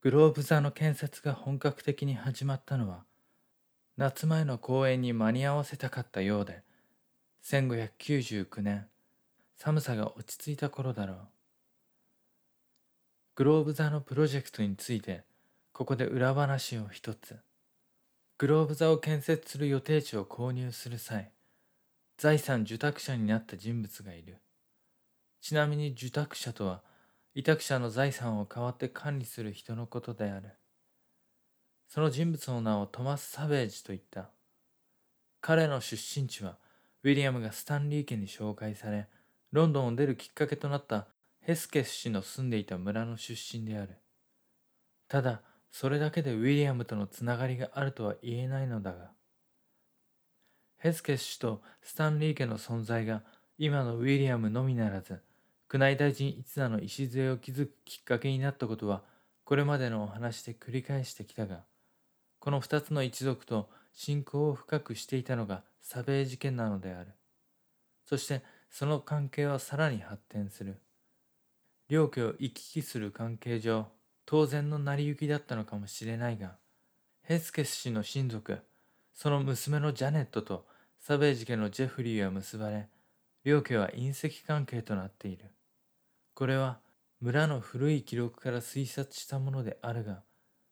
グローブ座の建設が本格的に始まったのは夏前の公演に間に合わせたかったようで1599年寒さが落ち着いた頃だろう。グローブ座のプロジェクトについてここで裏話を一つ。グローブ座を建設する予定地を購入する際財産受託者になった人物がいる。ちなみに受託者とは委託者の財産を代わって管理する人のことである。その人物の名をトマス・サベージと言った。彼の出身地はウィリアムがスタンリー家に紹介されロンドンを出るきっかけとなったヘスケス氏の住んでいた村の出身である。ただそれだけでウィリアムとのつながりがあるとは言えないのだが。ヘスケス氏とスタンリー家の存在が今のウィリアムのみならず宮内大臣一座の礎を築くきっかけになったことはこれまでのお話で繰り返してきたがこの二つの一族と信仰を深くしていたのがサベー事件なのである。そしてその関係はさらに発展する。両家を行き来する関係上当然の成り行きだったのかもしれないがヘスケス氏の親族その娘のジャネットとサベージ家のジェフリーは結ばれ両家は隕石関係となっている。これは村の古い記録から推察したものであるが、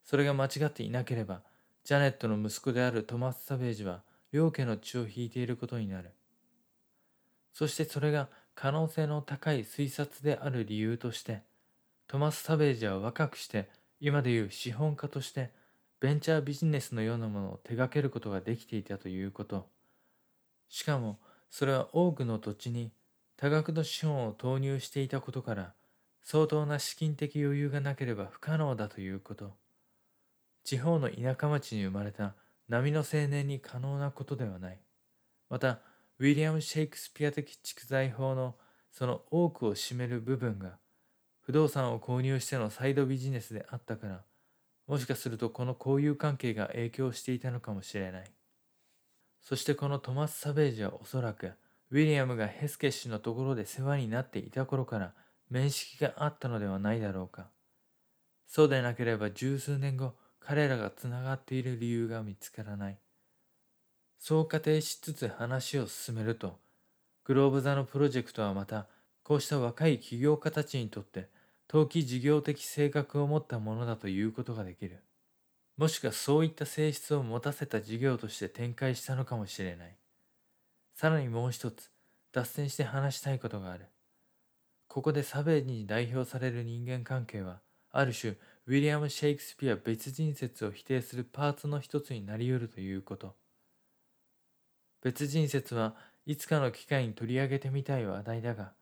それが間違っていなければ、ジャネットの息子であるトマス・サベージは両家の血を引いていることになる。そしてそれが可能性の高い推察である理由として、トマス・サベージは若くして今でいう資本家としてベンチャービジネスのようなものを手掛けることができていたということ。しかもそれは多くの土地に多額の資本を投入していたことから相当な資金的余裕がなければ不可能だということ。地方の田舎町に生まれた波の青年に可能なことではない。またウィリアム・シェイクスピア的蓄財法のその多くを占める部分が不動産を購入してのサイドビジネスであったからもしかするとこの交友関係が影響していたのかもしれない。そしてこのトマス・サベージはおそらくウィリアムがヘスケ氏のところで世話になっていた頃から面識があったのではないだろうか。そうでなければ十数年後、彼らがつながっている理由が見つからない。そう仮定しつつ話を進めると、グローブ座のプロジェクトはまた、こうした若い起業家たちにとって、投機事業的性格を持ったものだということができる。もしくはそういった性質を持たせた事業として展開したのかもしれない。さらにもう一つ、脱線して話したいことがある。ここでサベージに代表される人間関係は、ある種、ウィリアム・シェイクスピア別人説を否定するパーツの一つになり得るということ。別人説はいつかの機会に取り上げてみたい話題だが、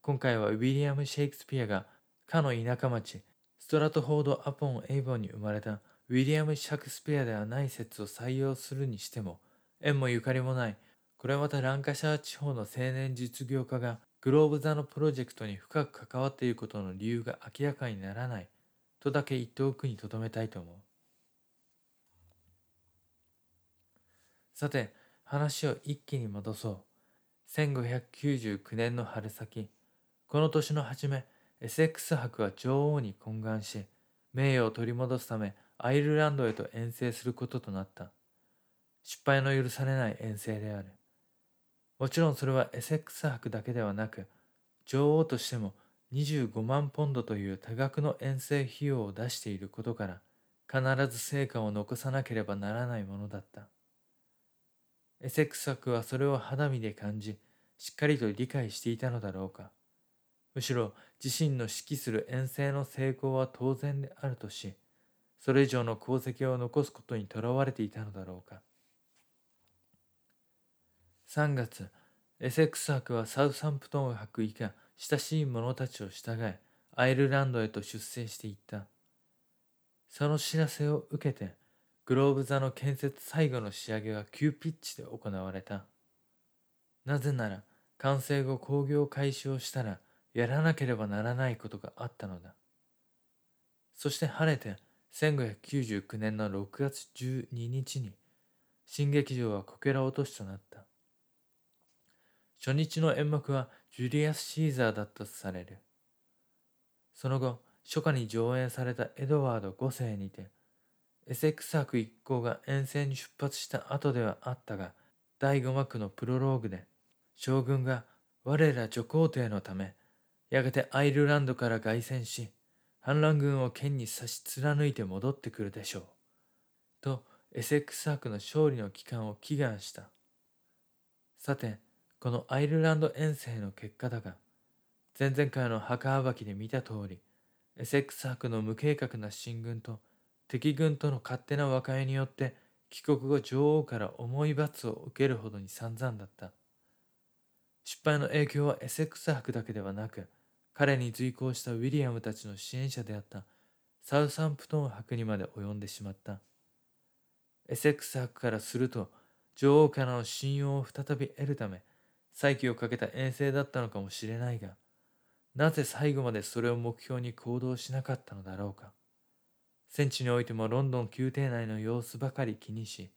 今回はウィリアム・シェイクスピアがかの田舎町、ストラトフォード・アポン・エイボンに生まれたウィリアム・シャクスピアではない説を採用するにしても、縁もゆかりもないこれはまたランカシャー地方の青年実業家がグローブ座のプロジェクトに深く関わっていることの理由が明らかにならないとだけ言っておくにとどめたいと思う。さて、話を一気に戻そう。1599年の春先、この年の初め、エセックス伯は女王に懇願し、名誉を取り戻すためアイルランドへと遠征することとなった。失敗の許されない遠征である。もちろんそれはエセックス博だけではなく、女王としても25万ポンドという多額の遠征費用を出していることから、必ず成果を残さなければならないものだった。エセックス博はそれを肌身で感じ、しっかりと理解していたのだろうか。むしろ自身の指揮する遠征の成功は当然であるとし、それ以上の功績を残すことにとらわれていたのだろうか。3月、エセックス博はサウサンプトン博以下親しい者たちを従え、アイルランドへと出征していった。その知らせを受けて、グローブ座の建設最後の仕上げは急ピッチで行われた。なぜなら、完成後工業開始をしたら、やらなければならないことがあったのだ。そして晴れて、1599年の6月12日に、新劇場はこけら落としとなった。初日の演目はジュリアス・シーザーだったとされる。その後、初夏に上演されたエドワード5世にて、エセックス博一行が遠征に出発した後ではあったが、第5幕のプロローグで、将軍が我ら女皇帝のため、やがてアイルランドから凱旋し、反乱軍を剣に差し貫いて戻ってくるでしょう。と、エセックス博の勝利の期間を祈願した。さて、このアイルランド遠征の結果だが、前々回の墓暴きで見た通り、エセックス博の無計画な進軍と敵軍との勝手な和解によって帰国後女王から重い罰を受けるほどに散々だった。失敗の影響はエセックス博だけではなく、彼に随行したウィリアムたちの支援者であったサウサンプトン博にまで及んでしまった。エセックス博からすると、女王からの信用を再び得るため、再起をかけた遠征だったのかもしれないが、なぜ最後までそれを目標に行動しなかったのだろうか。戦地においてもロンドン宮廷内の様子ばかり気にし、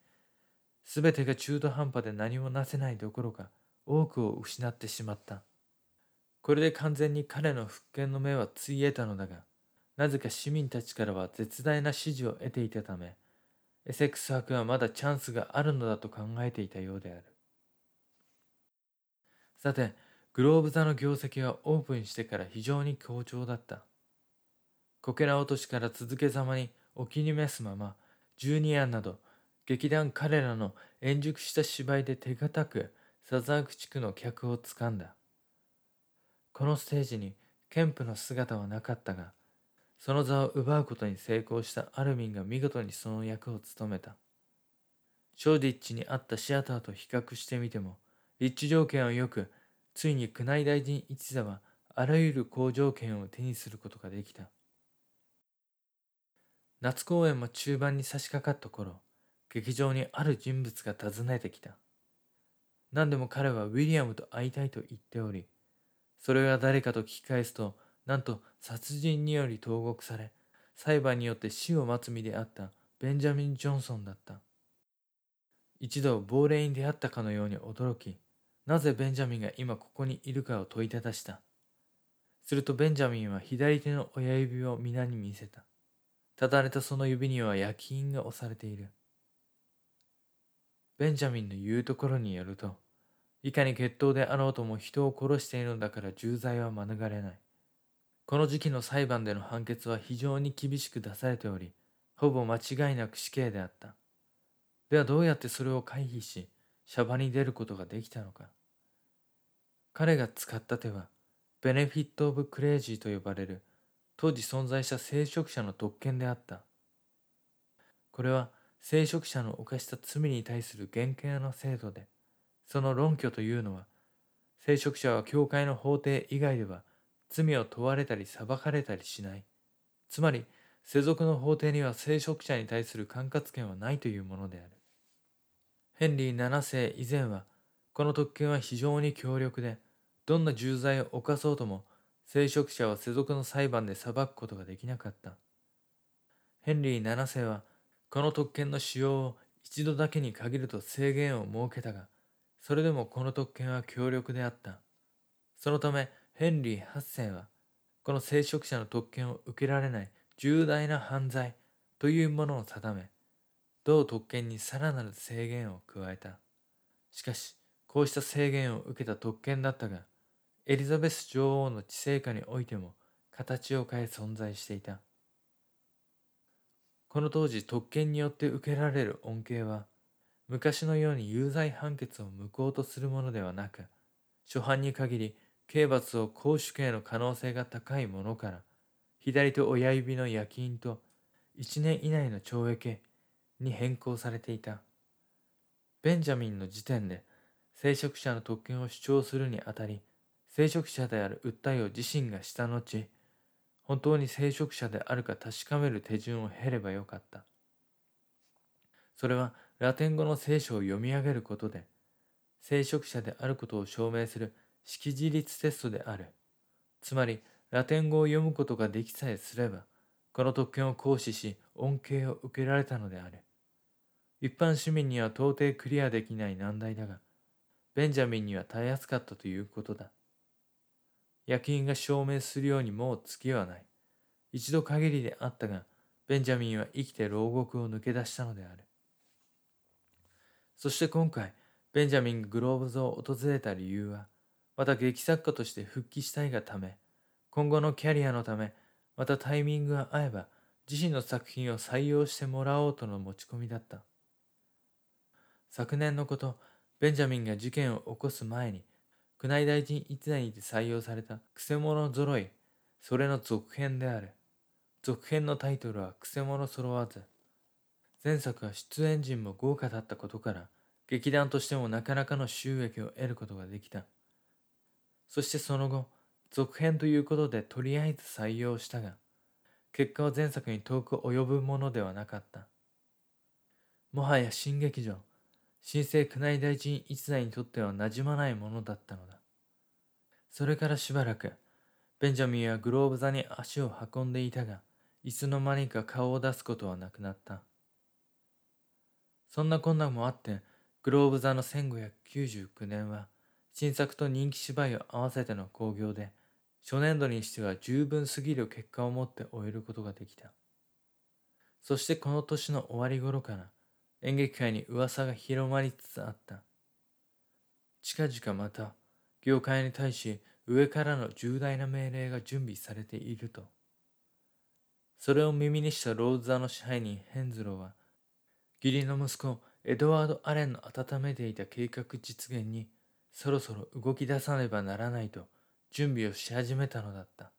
すべてが中途半端で何もなせないどころか、多くを失ってしまった。これで完全に彼の復権の目はついえたのだが、なぜか市民たちからは絶大な支持を得ていたため、エセックス博はまだチャンスがあるのだと考えていたようである。さて、グローブ座の業績はオープンしてから非常に好調だった。こけら落としから続けざまにお気に召すまま、ジュニアなど劇団彼らの円熟した芝居で手堅くサザーク地区の客をつかんだ。このステージにケンプの姿はなかったが、その座を奪うことに成功したアルミンが見事にその役を務めた。ショーディッチにあったシアターと比較してみても、立地条件は良く、ついに宮内大臣一座はあらゆる好条件を手にすることができた。夏公演も中盤に差し掛かった頃、劇場にある人物が訪ねてきた。何でも彼はウィリアムと会いたいと言っており、それが誰かと聞き返すと、なんと殺人により投獄され、裁判によって死を待つ身であったベンジャミン・ジョンソンだった。一度亡霊に出会ったかのように驚き、なぜベンジャミンが今ここにいるかを問いただした。するとベンジャミンは左手の親指を皆に見せた。ただれたその指には焼き印が押されている。ベンジャミンの言うところによると、いかに決闘であろうとも人を殺しているのだから重罪は免れない。この時期の裁判での判決は非常に厳しく出されており、ほぼ間違いなく死刑であった。ではどうやってそれを回避し、シャバに出ることができたのか。彼が使った手は、ベネフィット・オブ・クレイジーと呼ばれる、当時存在した聖職者の特権であった。これは、聖職者の犯した罪に対する厳刑の制度で、その論拠というのは、聖職者は教会の法廷以外では罪を問われたり裁かれたりしない。つまり、世俗の法廷には聖職者に対する管轄権はないというものである。ヘンリー7世以前は、この特権は非常に強力で、どんな重罪を犯そうとも、聖職者は世俗の裁判で裁くことができなかった。ヘンリー7世は、この特権の使用を一度だけに限ると制限を設けたが、それでもこの特権は強力であった。そのため、ヘンリー8世は、この聖職者の特権を受けられない重大な犯罪というものを定め、同特権にさらなる制限を加えた。しかし、こうした制限を受けた特権だったが、エリザベス女王の治世下においても形を変え存在していた。この当時特権によって受けられる恩恵は、昔のように有罪判決を無効とするものではなく、初犯に限り刑罰を公主刑の可能性が高いものから、左と親指の焼き印と1年以内の懲役に変更されていた。ベンジャミンの時点で聖職者の特権を主張するにあたり、聖職者である訴えを自身がした後、本当に聖職者であるか確かめる手順を経ればよかった。それはラテン語の聖書を読み上げることで、聖職者であることを証明する識字率テストである。つまり、ラテン語を読むことができさえすれば、この特権を行使し、恩恵を受けられたのである。一般市民には到底クリアできない難題だが、ベンジャミンにはたやすかったということだ。夜勤が証明するようにもう月はない。一度限りであったが、ベンジャミンは生きて牢獄を抜け出したのである。そして今回、ベンジャミンがグローブズを訪れた理由は、また劇作家として復帰したいがため、今後のキャリアのため、またタイミングが合えば、自身の作品を採用してもらおうとの持ち込みだった。昨年のこと、ベンジャミンが事件を起こす前に、宮内大臣一代にて採用されたくせ者揃い、それの続編である。続編のタイトルはくせ者揃わず。前作は出演陣も豪華だったことから、劇団としてもなかなかの収益を得ることができた。そしてその後、続編ということでとりあえず採用したが、結果は前作に遠く及ぶものではなかった。もはや新劇場、新生宮内大臣一代にとっては馴染まないものだったのだ。それからしばらく、ベンジャミンはグローブ座に足を運んでいたが、いつの間にか顔を出すことはなくなった。そんな困難もあって、グローブ座の1599年は、新作と人気芝居を合わせての興行で、初年度にしては十分すぎる結果を持って終えることができた。そしてこの年の終わり頃から、演劇界に噂が広まりつつあった。近々また、業界に対し上からの重大な命令が準備されていると。それを耳にしたローズ座の支配人ヘンズローは、義理の息子エドワード・アレンの温めていた計画実現にそろそろ動き出さねばならないと準備をし始めたのだった。